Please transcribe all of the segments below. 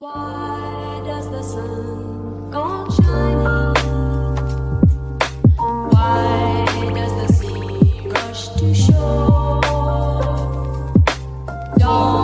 Why does the sun go shining? Why does the sea rush to shore? Don't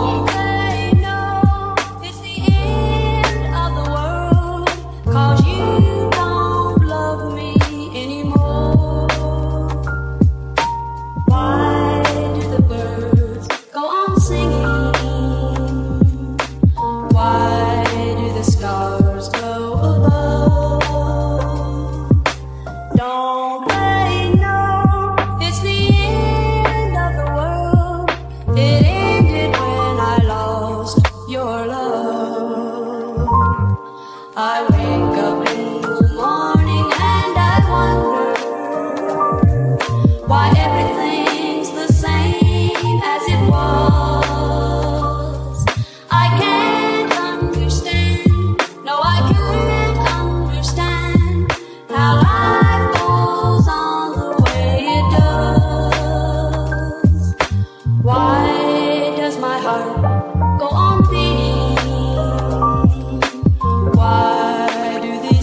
I wake up in the morning and I wonder why.